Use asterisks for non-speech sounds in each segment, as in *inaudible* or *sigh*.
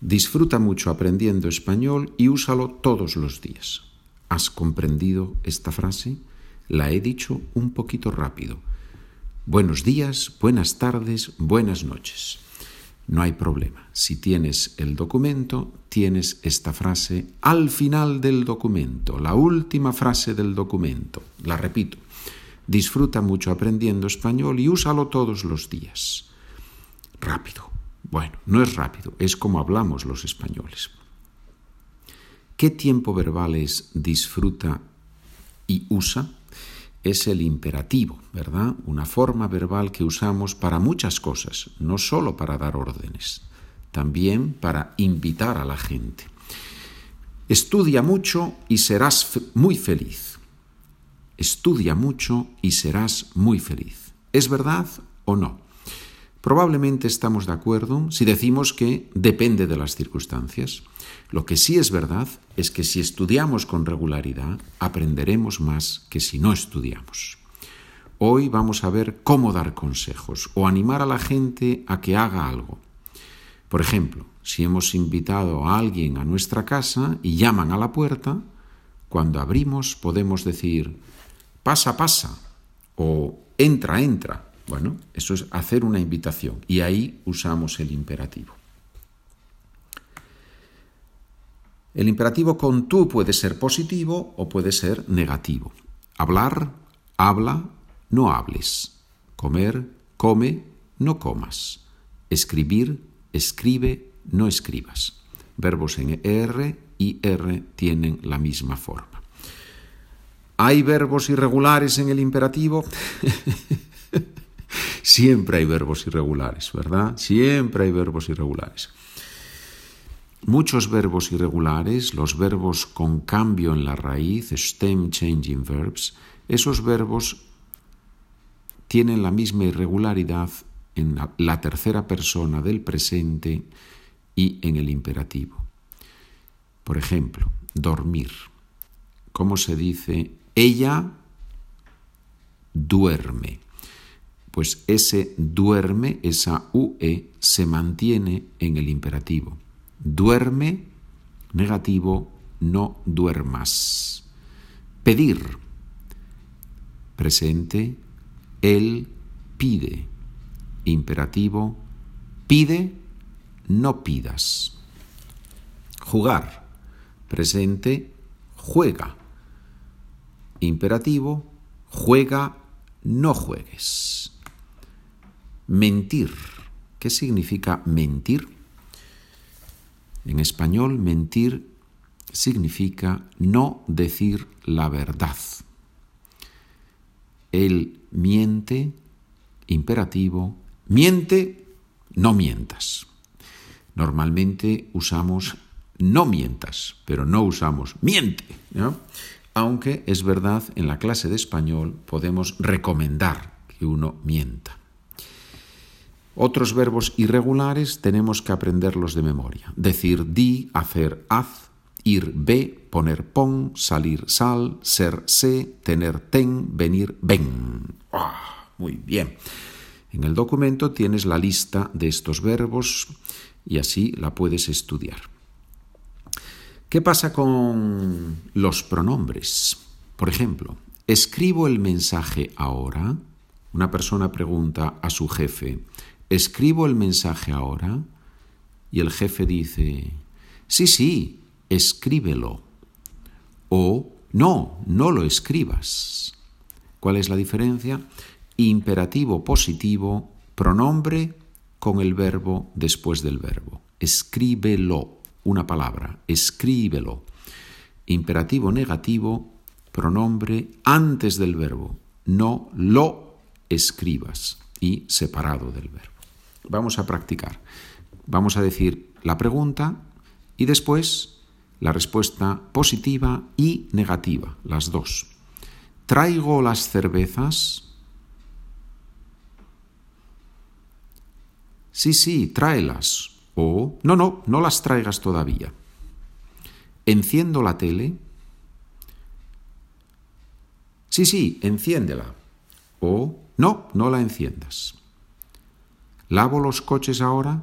Disfruta mucho aprendiendo español y úsalo todos los días. ¿Has comprendido esta frase? La he dicho un poquito rápido. Buenos días, buenas tardes, buenas noches. No hay problema. Si tienes el documento, tienes esta frase al final del documento, la última frase del documento. La repito. Disfruta mucho aprendiendo español y úsalo todos los días. Rápido. Bueno, no es rápido, es como hablamos los españoles. ¿Qué tiempo verbal es disfruta y usa? Es el imperativo, ¿verdad? Una forma verbal que usamos para muchas cosas, no solo para dar órdenes, también para invitar a la gente. Estudia mucho y serás muy feliz. Estudia mucho y serás muy feliz. ¿Es verdad o no? Probablemente estamos de acuerdo si decimos que depende de las circunstancias. Lo que sí es verdad es que si estudiamos con regularidad, aprenderemos más que si no estudiamos. Hoy vamos a ver cómo dar consejos o animar a la gente a que haga algo. Por ejemplo, si hemos invitado a alguien a nuestra casa y llaman a la puerta, cuando abrimos podemos decir, pasa, pasa, o entra, entra, bueno, eso es hacer una invitación y ahí usamos el imperativo. El imperativo con tú puede ser positivo o puede ser negativo. Hablar, habla, no hables. Comer, come, no comas. Escribir, escribe, no escribas. Verbos en R y R tienen la misma forma. ¿Hay verbos irregulares en el imperativo? *laughs* Siempre hay verbos irregulares, ¿verdad? Siempre hay verbos irregulares. Muchos verbos irregulares, los verbos con cambio en la raíz, stem changing verbs, esos verbos tienen la misma irregularidad en la tercera persona del presente y en el imperativo. Por ejemplo, dormir. ¿Cómo se dice? Ella duerme pues ese duerme, esa UE, se mantiene en el imperativo. Duerme, negativo, no duermas. Pedir, presente, él pide. Imperativo, pide, no pidas. Jugar, presente, juega. Imperativo, juega, no juegues. Mentir. ¿Qué significa mentir? En español, mentir significa no decir la verdad. Él miente, imperativo, miente, no mientas. Normalmente usamos no mientas, pero no usamos miente. Aunque es verdad, en la clase de español podemos recomendar que uno mienta. Otros verbos irregulares tenemos que aprenderlos de memoria. Decir di, hacer haz, ir ve, poner pon, salir sal, ser sé, tener ten, venir ven. Ah, muy bien. En el documento tienes la lista de estos verbos y así la puedes estudiar. ¿Qué pasa con los pronombres? Por ejemplo, escribo el mensaje ahora. Una persona pregunta a su jefe, ¿escribo el mensaje ahora? Y el jefe dice, sí, sí, escríbelo. O, no, no lo escribas. ¿Cuál es la diferencia? Imperativo positivo, pronombre con el verbo después del verbo. Escríbelo, una palabra, escríbelo. Imperativo negativo, pronombre antes del verbo. No lo escribas y separado del verbo. Vamos a practicar. Vamos a decir la pregunta y después la respuesta positiva y negativa, las dos. ¿Traigo las cervezas? Sí, sí, tráelas. O no, no, no las traigas todavía. ¿Enciendo la tele? Sí, sí, enciéndela. O no, no la enciendas. ¿Lavo los coches ahora?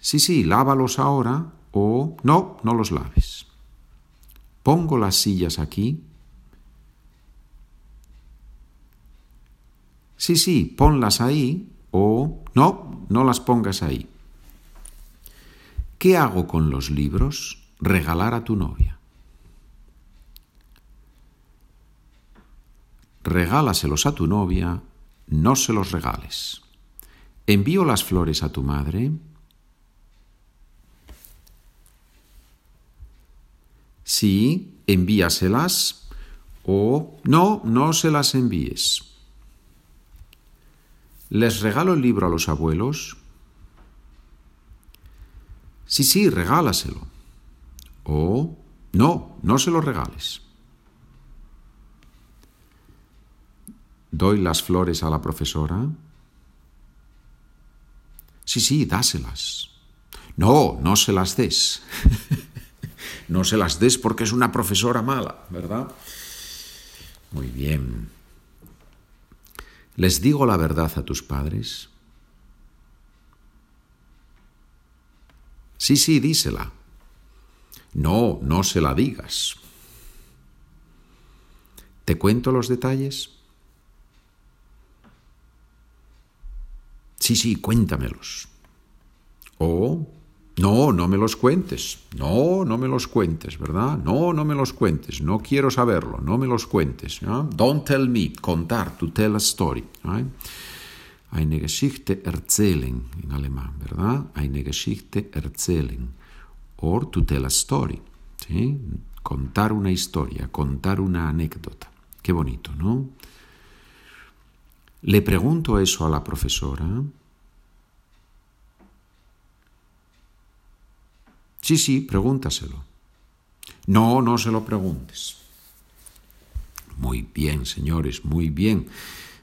Sí, sí, lávalos ahora o no, no los laves. Pongo las sillas aquí. Sí, sí, ponlas ahí o no, no las pongas ahí. ¿Qué hago con los libros? Regalar a tu novia. Regálaselos a tu novia, no se los regales. ¿Envío las flores a tu madre? Sí, envíaselas o no, no se las envíes. ¿Les regalo el libro a los abuelos? Sí, sí, regálaselo. O no, no se lo regales. ¿Doy las flores a la profesora? Sí, sí, dáselas. No, no se las des. *laughs* no se las des porque es una profesora mala, ¿verdad? Muy bien. ¿Les digo la verdad a tus padres? Sí, sí, dísela. No, no se la digas. ¿Te cuento los detalles? Sí, sí, cuéntamelos. O no, no me los cuentes. No, no me los cuentes, ¿verdad? No, no me los cuentes. No quiero saberlo. No me los cuentes. Don't tell me. Contar. To tell a story. Eine Geschichte erzählen en alemán, ¿verdad? Eine Geschichte erzählen. Or to tell a story. Contar una historia, contar una anécdota. Qué bonito, ¿no? Le pregunto eso a la profesora. Sí, sí, pregúntaselo. No, no se lo preguntes. Muy bien, señores, muy bien.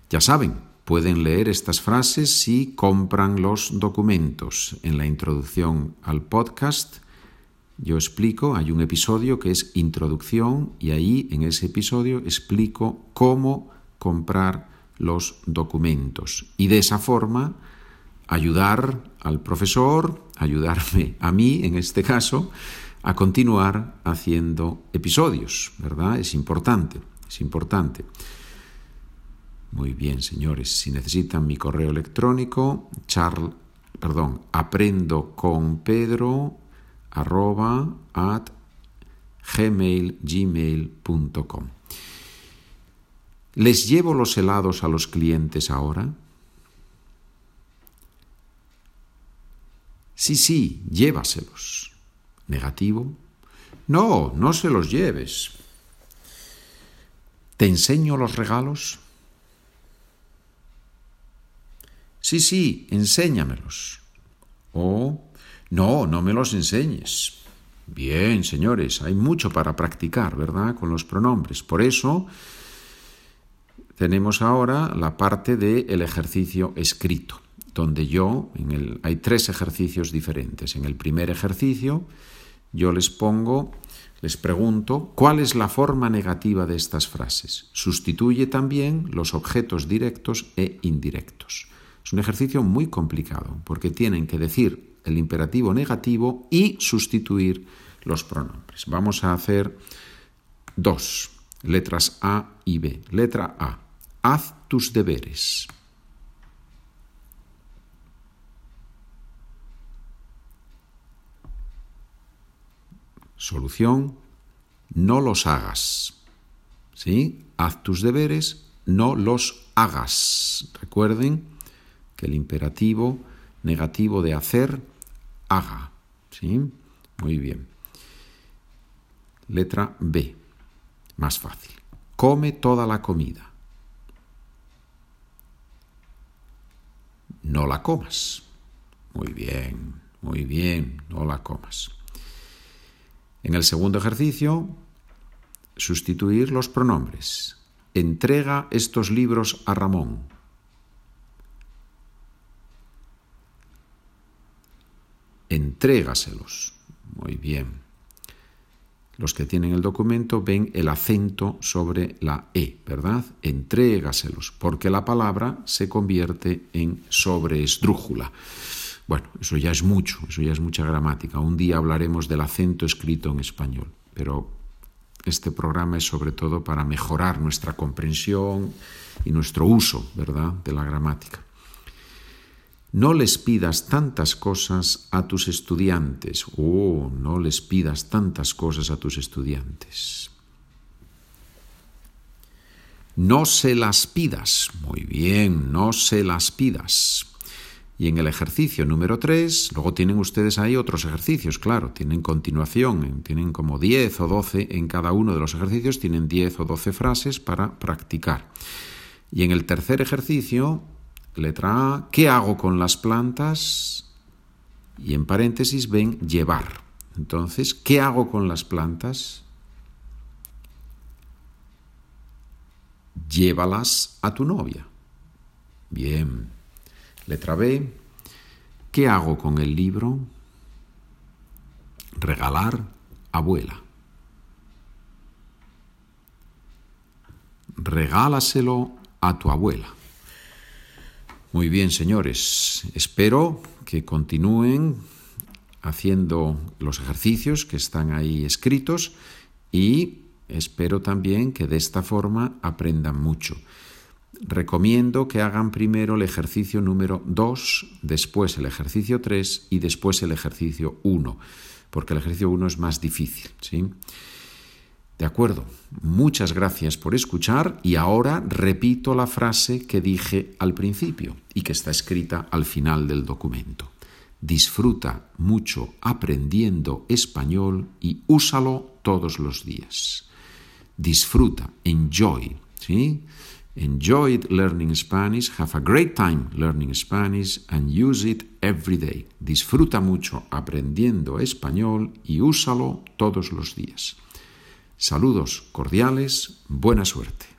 Ya saben, pueden leer estas frases si compran los documentos. En la introducción al podcast yo explico, hay un episodio que es introducción y ahí en ese episodio explico cómo comprar los documentos. Y de esa forma ayudar al profesor, ayudarme a mí en este caso, a continuar haciendo episodios, ¿verdad? Es importante, es importante. Muy bien, señores, si necesitan mi correo electrónico, charl, perdón, con Pedro arroba gmail, gmail.com. ¿Les llevo los helados a los clientes ahora? Sí, sí, llévaselos. Negativo. No, no se los lleves. ¿Te enseño los regalos? Sí, sí, enséñamelos. O no, no me los enseñes. Bien, señores, hay mucho para practicar, ¿verdad? Con los pronombres. Por eso tenemos ahora la parte del ejercicio escrito donde yo, en el, hay tres ejercicios diferentes. En el primer ejercicio yo les pongo, les pregunto, ¿cuál es la forma negativa de estas frases? Sustituye también los objetos directos e indirectos. Es un ejercicio muy complicado porque tienen que decir el imperativo negativo y sustituir los pronombres. Vamos a hacer dos, letras A y B. Letra A, haz tus deberes. Solución, no los hagas. ¿Sí? Haz tus deberes, no los hagas. Recuerden que el imperativo negativo de hacer, haga. ¿Sí? Muy bien. Letra B, más fácil. Come toda la comida. No la comas. Muy bien, muy bien, no la comas. En el segundo ejercicio, sustituir los pronombres. Entrega estos libros a Ramón. Entrégaselos. Muy bien. Los que tienen el documento ven el acento sobre la E, ¿verdad? Entrégaselos, porque la palabra se convierte en sobreesdrújula. Bueno, eso ya es mucho, eso ya es mucha gramática. Un día hablaremos del acento escrito en español, pero este programa es sobre todo para mejorar nuestra comprensión y nuestro uso, ¿verdad?, de la gramática. No les pidas tantas cosas a tus estudiantes. Oh, no les pidas tantas cosas a tus estudiantes. No se las pidas. Muy bien, no se las pidas. Y en el ejercicio número 3, luego tienen ustedes ahí otros ejercicios, claro, tienen continuación, tienen como 10 o 12 en cada uno de los ejercicios, tienen 10 o 12 frases para practicar. Y en el tercer ejercicio, letra A, ¿qué hago con las plantas? Y en paréntesis ven llevar. Entonces, ¿qué hago con las plantas? Llévalas a tu novia. Bien. Letra B. ¿Qué hago con el libro? Regalar abuela. Regálaselo a tu abuela. Muy bien, señores. Espero que continúen haciendo los ejercicios que están ahí escritos y espero también que de esta forma aprendan mucho. Recomiendo que hagan primero el ejercicio número 2, después el ejercicio 3 y después el ejercicio 1, porque el ejercicio 1 es más difícil. ¿sí? De acuerdo, muchas gracias por escuchar y ahora repito la frase que dije al principio y que está escrita al final del documento. Disfruta mucho aprendiendo español y úsalo todos los días. Disfruta, enjoy, ¿sí? Enjoy learning Spanish, have a great time learning Spanish and use it every day. Disfruta mucho aprendiendo español y úsalo todos los días. Saludos cordiales, buena suerte.